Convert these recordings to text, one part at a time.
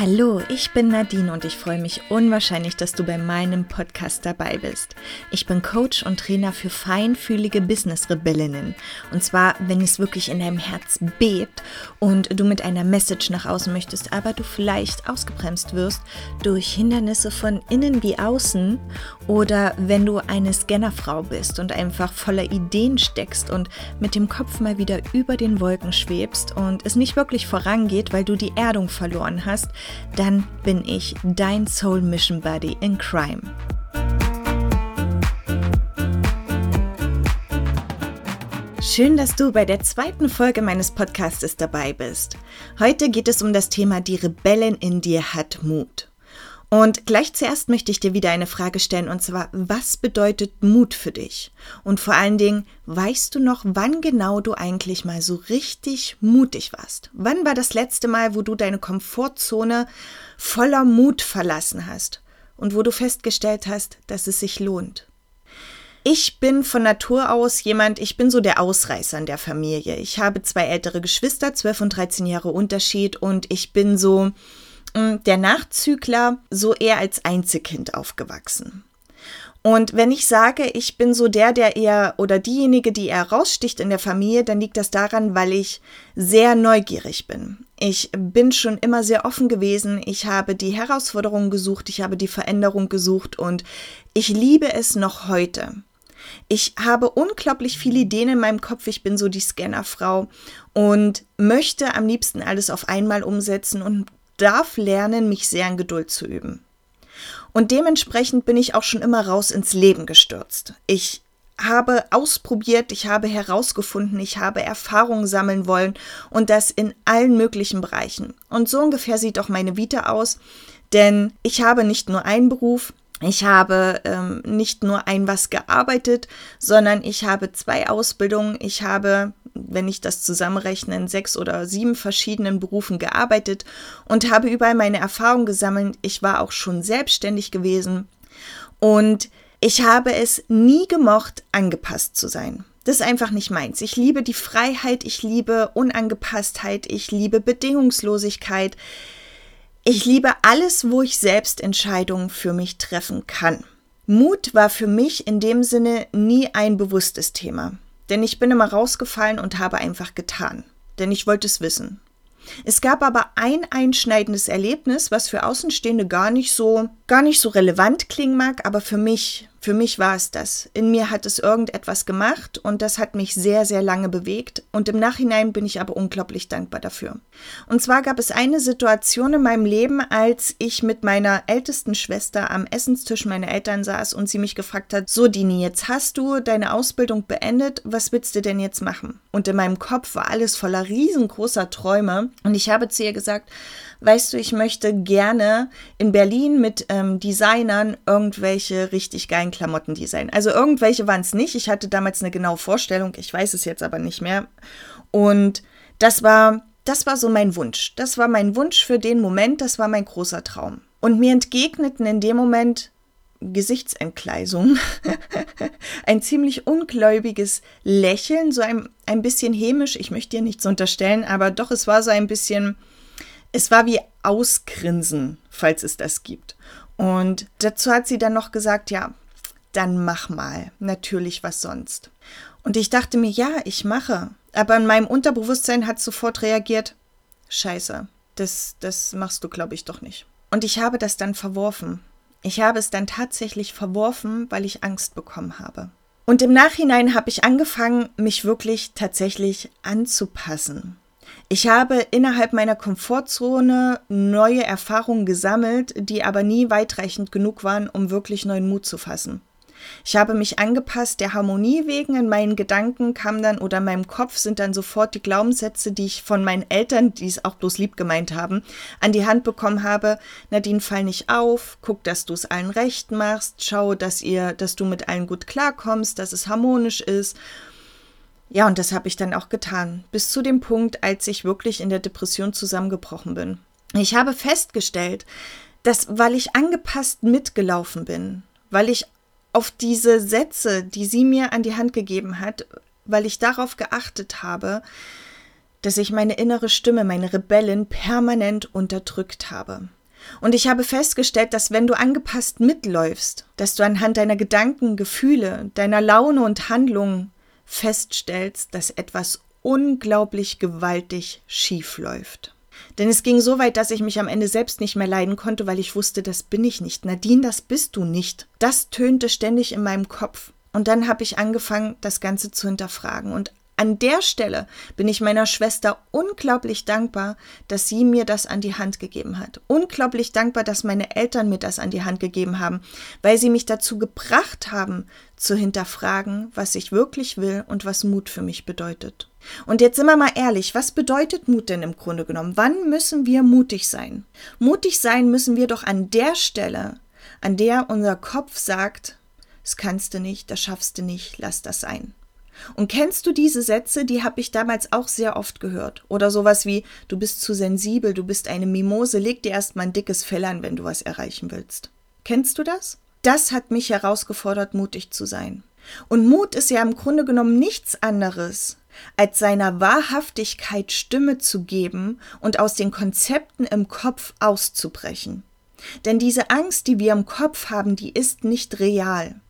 Hallo, ich bin Nadine und ich freue mich unwahrscheinlich, dass du bei meinem Podcast dabei bist. Ich bin Coach und Trainer für feinfühlige Business-Rebellinnen. Und zwar, wenn es wirklich in deinem Herz bebt und du mit einer Message nach außen möchtest, aber du vielleicht ausgebremst wirst durch Hindernisse von innen wie außen oder wenn du eine Scannerfrau bist und einfach voller Ideen steckst und mit dem Kopf mal wieder über den Wolken schwebst und es nicht wirklich vorangeht, weil du die Erdung verloren hast, dann bin ich dein Soul Mission Buddy in Crime. Schön, dass du bei der zweiten Folge meines Podcasts dabei bist. Heute geht es um das Thema Die Rebellin in dir hat Mut. Und gleich zuerst möchte ich dir wieder eine Frage stellen, und zwar, was bedeutet Mut für dich? Und vor allen Dingen, weißt du noch, wann genau du eigentlich mal so richtig mutig warst? Wann war das letzte Mal, wo du deine Komfortzone voller Mut verlassen hast und wo du festgestellt hast, dass es sich lohnt? Ich bin von Natur aus jemand, ich bin so der Ausreißer in der Familie. Ich habe zwei ältere Geschwister, 12 und 13 Jahre Unterschied und ich bin so, der Nachzügler so eher als Einzelkind aufgewachsen. Und wenn ich sage, ich bin so der, der eher oder diejenige, die eher raussticht in der Familie, dann liegt das daran, weil ich sehr neugierig bin. Ich bin schon immer sehr offen gewesen. Ich habe die Herausforderungen gesucht, ich habe die Veränderung gesucht und ich liebe es noch heute. Ich habe unglaublich viele Ideen in meinem Kopf. Ich bin so die Scannerfrau und möchte am liebsten alles auf einmal umsetzen und darf lernen, mich sehr in Geduld zu üben. Und dementsprechend bin ich auch schon immer raus ins Leben gestürzt. Ich habe ausprobiert, ich habe herausgefunden, ich habe Erfahrungen sammeln wollen und das in allen möglichen Bereichen. Und so ungefähr sieht auch meine Vita aus, denn ich habe nicht nur einen Beruf, ich habe ähm, nicht nur ein was gearbeitet, sondern ich habe zwei Ausbildungen. Ich habe wenn ich das zusammenrechne, in sechs oder sieben verschiedenen Berufen gearbeitet und habe überall meine Erfahrungen gesammelt. Ich war auch schon selbstständig gewesen und ich habe es nie gemocht, angepasst zu sein. Das ist einfach nicht meins. Ich liebe die Freiheit, ich liebe Unangepasstheit, ich liebe Bedingungslosigkeit. Ich liebe alles, wo ich selbst Entscheidungen für mich treffen kann. Mut war für mich in dem Sinne nie ein bewusstes Thema. Denn ich bin immer rausgefallen und habe einfach getan. Denn ich wollte es wissen. Es gab aber ein einschneidendes Erlebnis, was für Außenstehende gar nicht so, gar nicht so relevant klingen mag, aber für mich für mich war es das. In mir hat es irgendetwas gemacht und das hat mich sehr, sehr lange bewegt und im Nachhinein bin ich aber unglaublich dankbar dafür. Und zwar gab es eine Situation in meinem Leben, als ich mit meiner ältesten Schwester am Essenstisch meiner Eltern saß und sie mich gefragt hat, so Dini, jetzt hast du deine Ausbildung beendet, was willst du denn jetzt machen? Und in meinem Kopf war alles voller riesengroßer Träume und ich habe zu ihr gesagt, weißt du, ich möchte gerne in Berlin mit ähm, Designern irgendwelche richtig geilen Klamotten designen. Also irgendwelche waren es nicht. Ich hatte damals eine genaue Vorstellung, ich weiß es jetzt aber nicht mehr. Und das war, das war so mein Wunsch. Das war mein Wunsch für den Moment, das war mein großer Traum. Und mir entgegneten in dem Moment Gesichtsentgleisung, ein ziemlich ungläubiges Lächeln, so ein, ein bisschen hämisch, ich möchte dir nichts unterstellen, aber doch, es war so ein bisschen, es war wie Ausgrinsen, falls es das gibt. Und dazu hat sie dann noch gesagt, ja, dann mach mal. Natürlich, was sonst. Und ich dachte mir, ja, ich mache. Aber in meinem Unterbewusstsein hat sofort reagiert, scheiße, das, das machst du, glaube ich, doch nicht. Und ich habe das dann verworfen. Ich habe es dann tatsächlich verworfen, weil ich Angst bekommen habe. Und im Nachhinein habe ich angefangen, mich wirklich tatsächlich anzupassen. Ich habe innerhalb meiner Komfortzone neue Erfahrungen gesammelt, die aber nie weitreichend genug waren, um wirklich neuen Mut zu fassen. Ich habe mich angepasst, der Harmonie wegen. In meinen Gedanken kam dann oder in meinem Kopf sind dann sofort die Glaubenssätze, die ich von meinen Eltern, die es auch bloß lieb gemeint haben, an die Hand bekommen habe. Nadine, fall nicht auf, guck, dass du es allen recht machst, schau, dass ihr, dass du mit allen gut klarkommst, dass es harmonisch ist ja, und das habe ich dann auch getan, bis zu dem Punkt, als ich wirklich in der Depression zusammengebrochen bin. Ich habe festgestellt, dass weil ich angepasst mitgelaufen bin, weil ich auf diese Sätze, die sie mir an die Hand gegeben hat, weil ich darauf geachtet habe, dass ich meine innere Stimme, meine Rebellen permanent unterdrückt habe. Und ich habe festgestellt, dass wenn du angepasst mitläufst, dass du anhand deiner Gedanken, Gefühle, deiner Laune und Handlungen feststellst, dass etwas unglaublich gewaltig schief läuft. Denn es ging so weit, dass ich mich am Ende selbst nicht mehr leiden konnte, weil ich wusste, das bin ich nicht. Nadine, das bist du nicht. Das tönte ständig in meinem Kopf. Und dann habe ich angefangen, das Ganze zu hinterfragen. Und an der Stelle bin ich meiner Schwester unglaublich dankbar, dass sie mir das an die Hand gegeben hat. Unglaublich dankbar, dass meine Eltern mir das an die Hand gegeben haben, weil sie mich dazu gebracht haben, zu hinterfragen, was ich wirklich will und was Mut für mich bedeutet. Und jetzt sind wir mal ehrlich, was bedeutet Mut denn im Grunde genommen? Wann müssen wir mutig sein? Mutig sein müssen wir doch an der Stelle, an der unser Kopf sagt, das kannst du nicht, das schaffst du nicht, lass das sein. Und kennst du diese Sätze, die habe ich damals auch sehr oft gehört. Oder sowas wie, du bist zu sensibel, du bist eine Mimose, leg dir erstmal ein dickes Fell an, wenn du was erreichen willst. Kennst du das? Das hat mich herausgefordert, mutig zu sein. Und Mut ist ja im Grunde genommen nichts anderes, als seiner Wahrhaftigkeit Stimme zu geben und aus den Konzepten im Kopf auszubrechen. Denn diese Angst, die wir im Kopf haben, die ist nicht real.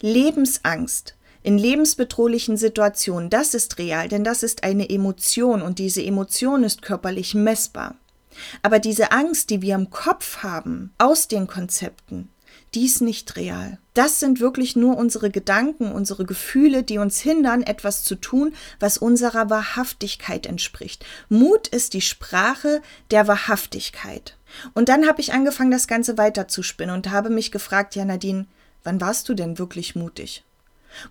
Lebensangst, in lebensbedrohlichen Situationen, das ist real, denn das ist eine Emotion und diese Emotion ist körperlich messbar. Aber diese Angst, die wir im Kopf haben, aus den Konzepten, die ist nicht real. Das sind wirklich nur unsere Gedanken, unsere Gefühle, die uns hindern, etwas zu tun, was unserer Wahrhaftigkeit entspricht. Mut ist die Sprache der Wahrhaftigkeit. Und dann habe ich angefangen, das Ganze weiterzuspinnen und habe mich gefragt, ja Nadine, wann warst du denn wirklich mutig?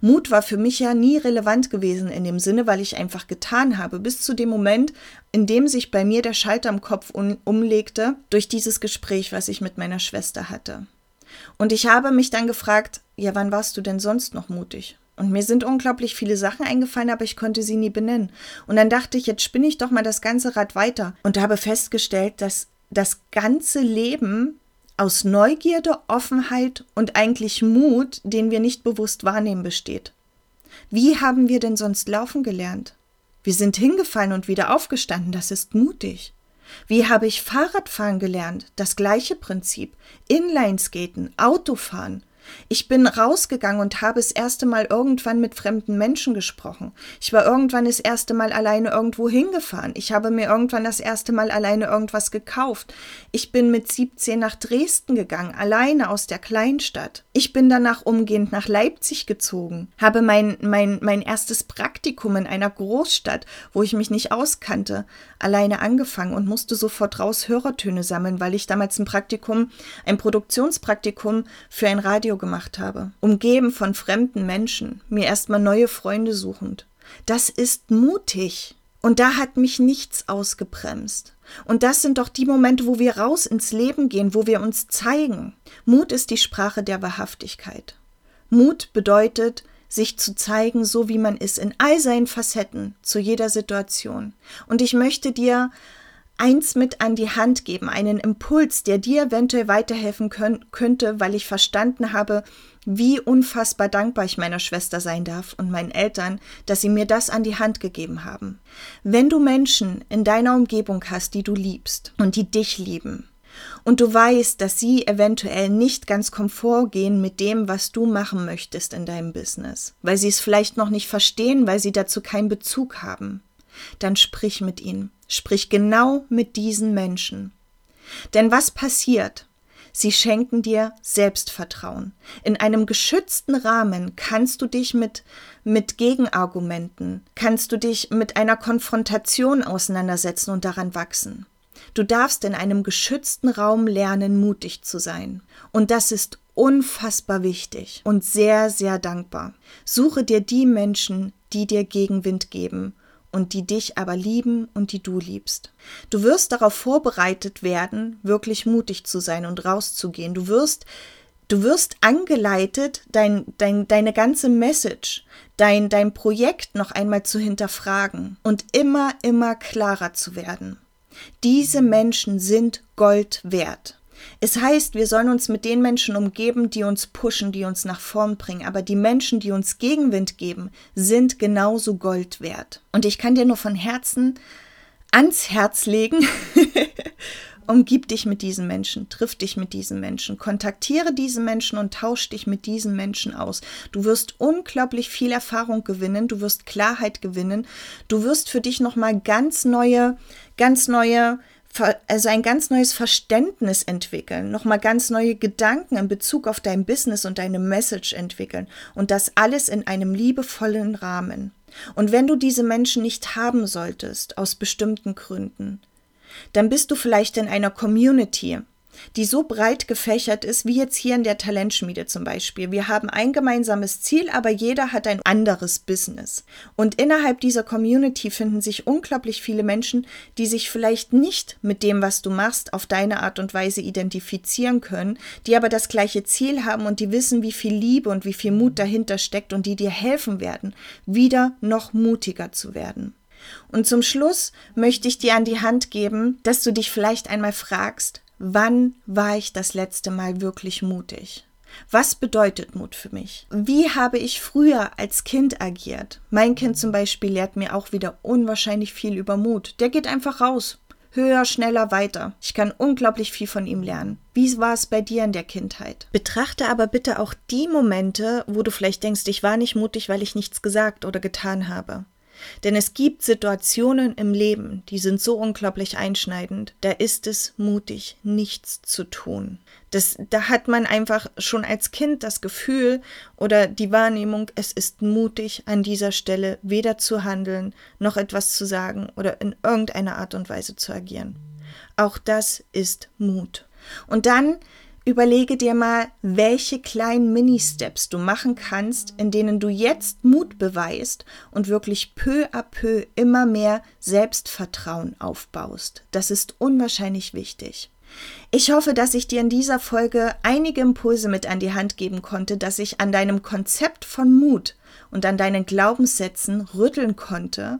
Mut war für mich ja nie relevant gewesen in dem Sinne, weil ich einfach getan habe, bis zu dem Moment, in dem sich bei mir der Schalter im Kopf um, umlegte, durch dieses Gespräch, was ich mit meiner Schwester hatte. Und ich habe mich dann gefragt, ja, wann warst du denn sonst noch mutig? Und mir sind unglaublich viele Sachen eingefallen, aber ich konnte sie nie benennen. Und dann dachte ich, jetzt spinne ich doch mal das ganze Rad weiter und habe festgestellt, dass das ganze Leben aus Neugierde, Offenheit und eigentlich Mut, den wir nicht bewusst wahrnehmen, besteht. Wie haben wir denn sonst laufen gelernt? Wir sind hingefallen und wieder aufgestanden, das ist mutig. Wie habe ich Fahrradfahren gelernt? Das gleiche Prinzip. Inlineskaten, Autofahren. Ich bin rausgegangen und habe das erste Mal irgendwann mit fremden Menschen gesprochen. Ich war irgendwann das erste Mal alleine irgendwo hingefahren. Ich habe mir irgendwann das erste Mal alleine irgendwas gekauft. Ich bin mit 17 nach Dresden gegangen, alleine aus der Kleinstadt. Ich bin danach umgehend nach Leipzig gezogen, habe mein, mein, mein erstes Praktikum in einer Großstadt, wo ich mich nicht auskannte, alleine angefangen und musste sofort raus Hörertöne sammeln, weil ich damals ein Praktikum, ein Produktionspraktikum für ein Radio gemacht habe, umgeben von fremden Menschen, mir erstmal neue Freunde suchend. Das ist mutig. Und da hat mich nichts ausgebremst. Und das sind doch die Momente, wo wir raus ins Leben gehen, wo wir uns zeigen. Mut ist die Sprache der Wahrhaftigkeit. Mut bedeutet, sich zu zeigen, so wie man ist, in all seinen Facetten, zu jeder Situation. Und ich möchte dir eins mit an die Hand geben, einen Impuls, der dir eventuell weiterhelfen können, könnte, weil ich verstanden habe, wie unfassbar dankbar ich meiner Schwester sein darf und meinen Eltern, dass sie mir das an die Hand gegeben haben. Wenn du Menschen in deiner Umgebung hast, die du liebst und die dich lieben, und du weißt, dass sie eventuell nicht ganz komfort gehen mit dem, was du machen möchtest in deinem Business, weil sie es vielleicht noch nicht verstehen, weil sie dazu keinen Bezug haben, dann sprich mit ihnen. Sprich genau mit diesen Menschen. Denn was passiert? Sie schenken dir Selbstvertrauen. In einem geschützten Rahmen kannst du dich mit, mit Gegenargumenten, kannst du dich mit einer Konfrontation auseinandersetzen und daran wachsen. Du darfst in einem geschützten Raum lernen, mutig zu sein. Und das ist unfassbar wichtig und sehr, sehr dankbar. Suche dir die Menschen, die dir Gegenwind geben und die dich aber lieben und die du liebst. Du wirst darauf vorbereitet werden, wirklich mutig zu sein und rauszugehen. Du wirst Du wirst angeleitet, dein, dein, deine ganze Message, dein, dein Projekt noch einmal zu hinterfragen und immer, immer klarer zu werden. Diese Menschen sind Gold wert. Es heißt, wir sollen uns mit den Menschen umgeben, die uns pushen, die uns nach vorn bringen. Aber die Menschen, die uns Gegenwind geben, sind genauso Gold wert. Und ich kann dir nur von Herzen ans Herz legen, umgib dich mit diesen Menschen, triff dich mit diesen Menschen, kontaktiere diese Menschen und tausch dich mit diesen Menschen aus. Du wirst unglaublich viel Erfahrung gewinnen, du wirst Klarheit gewinnen, du wirst für dich nochmal ganz neue, ganz neue also ein ganz neues Verständnis entwickeln, nochmal ganz neue Gedanken in Bezug auf dein Business und deine Message entwickeln und das alles in einem liebevollen Rahmen. Und wenn du diese Menschen nicht haben solltest, aus bestimmten Gründen, dann bist du vielleicht in einer Community, die so breit gefächert ist, wie jetzt hier in der Talentschmiede zum Beispiel. Wir haben ein gemeinsames Ziel, aber jeder hat ein anderes Business. Und innerhalb dieser Community finden sich unglaublich viele Menschen, die sich vielleicht nicht mit dem, was du machst, auf deine Art und Weise identifizieren können, die aber das gleiche Ziel haben und die wissen, wie viel Liebe und wie viel Mut dahinter steckt und die dir helfen werden, wieder noch mutiger zu werden. Und zum Schluss möchte ich dir an die Hand geben, dass du dich vielleicht einmal fragst, Wann war ich das letzte Mal wirklich mutig? Was bedeutet Mut für mich? Wie habe ich früher als Kind agiert? Mein Kind zum Beispiel lehrt mir auch wieder unwahrscheinlich viel über Mut. Der geht einfach raus. Höher, schneller, weiter. Ich kann unglaublich viel von ihm lernen. Wie war es bei dir in der Kindheit? Betrachte aber bitte auch die Momente, wo du vielleicht denkst, ich war nicht mutig, weil ich nichts gesagt oder getan habe. Denn es gibt Situationen im Leben, die sind so unglaublich einschneidend, da ist es mutig, nichts zu tun. Das, da hat man einfach schon als Kind das Gefühl oder die Wahrnehmung, es ist mutig, an dieser Stelle weder zu handeln, noch etwas zu sagen oder in irgendeiner Art und Weise zu agieren. Auch das ist Mut. Und dann Überlege dir mal, welche kleinen Mini-Steps du machen kannst, in denen du jetzt Mut beweist und wirklich peu à peu immer mehr Selbstvertrauen aufbaust. Das ist unwahrscheinlich wichtig. Ich hoffe, dass ich dir in dieser Folge einige Impulse mit an die Hand geben konnte, dass ich an deinem Konzept von Mut und an deinen Glaubenssätzen rütteln konnte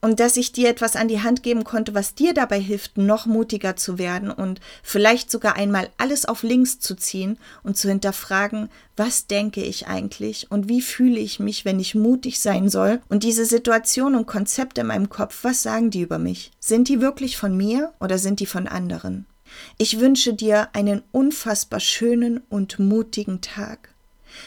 und dass ich dir etwas an die Hand geben konnte, was dir dabei hilft, noch mutiger zu werden und vielleicht sogar einmal alles auf links zu ziehen und zu hinterfragen, was denke ich eigentlich und wie fühle ich mich, wenn ich mutig sein soll und diese Situation und Konzepte in meinem Kopf, was sagen die über mich? Sind die wirklich von mir oder sind die von anderen? Ich wünsche dir einen unfassbar schönen und mutigen Tag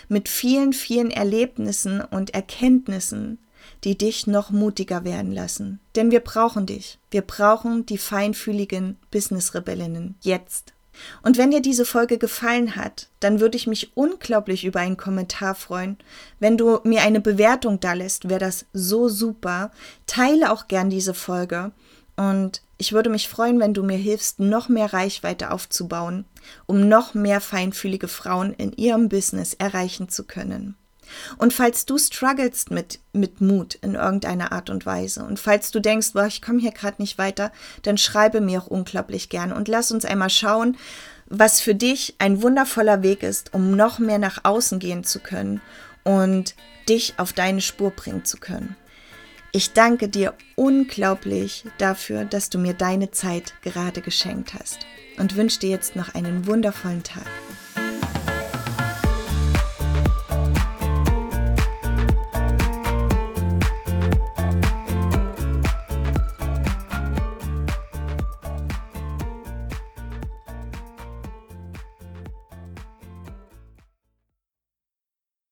mit vielen, vielen Erlebnissen und Erkenntnissen, die dich noch mutiger werden lassen. Denn wir brauchen dich. Wir brauchen die feinfühligen Business-Rebellinnen jetzt. Und wenn dir diese Folge gefallen hat, dann würde ich mich unglaublich über einen Kommentar freuen. Wenn du mir eine Bewertung da lässt, wäre das so super. Teile auch gern diese Folge. Und ich würde mich freuen, wenn du mir hilfst, noch mehr Reichweite aufzubauen, um noch mehr feinfühlige Frauen in ihrem Business erreichen zu können. Und falls du strugglest mit, mit Mut in irgendeiner Art und Weise und falls du denkst, boah, ich komme hier gerade nicht weiter, dann schreibe mir auch unglaublich gern und lass uns einmal schauen, was für dich ein wundervoller Weg ist, um noch mehr nach außen gehen zu können und dich auf deine Spur bringen zu können. Ich danke dir unglaublich dafür, dass du mir deine Zeit gerade geschenkt hast und wünsche dir jetzt noch einen wundervollen Tag.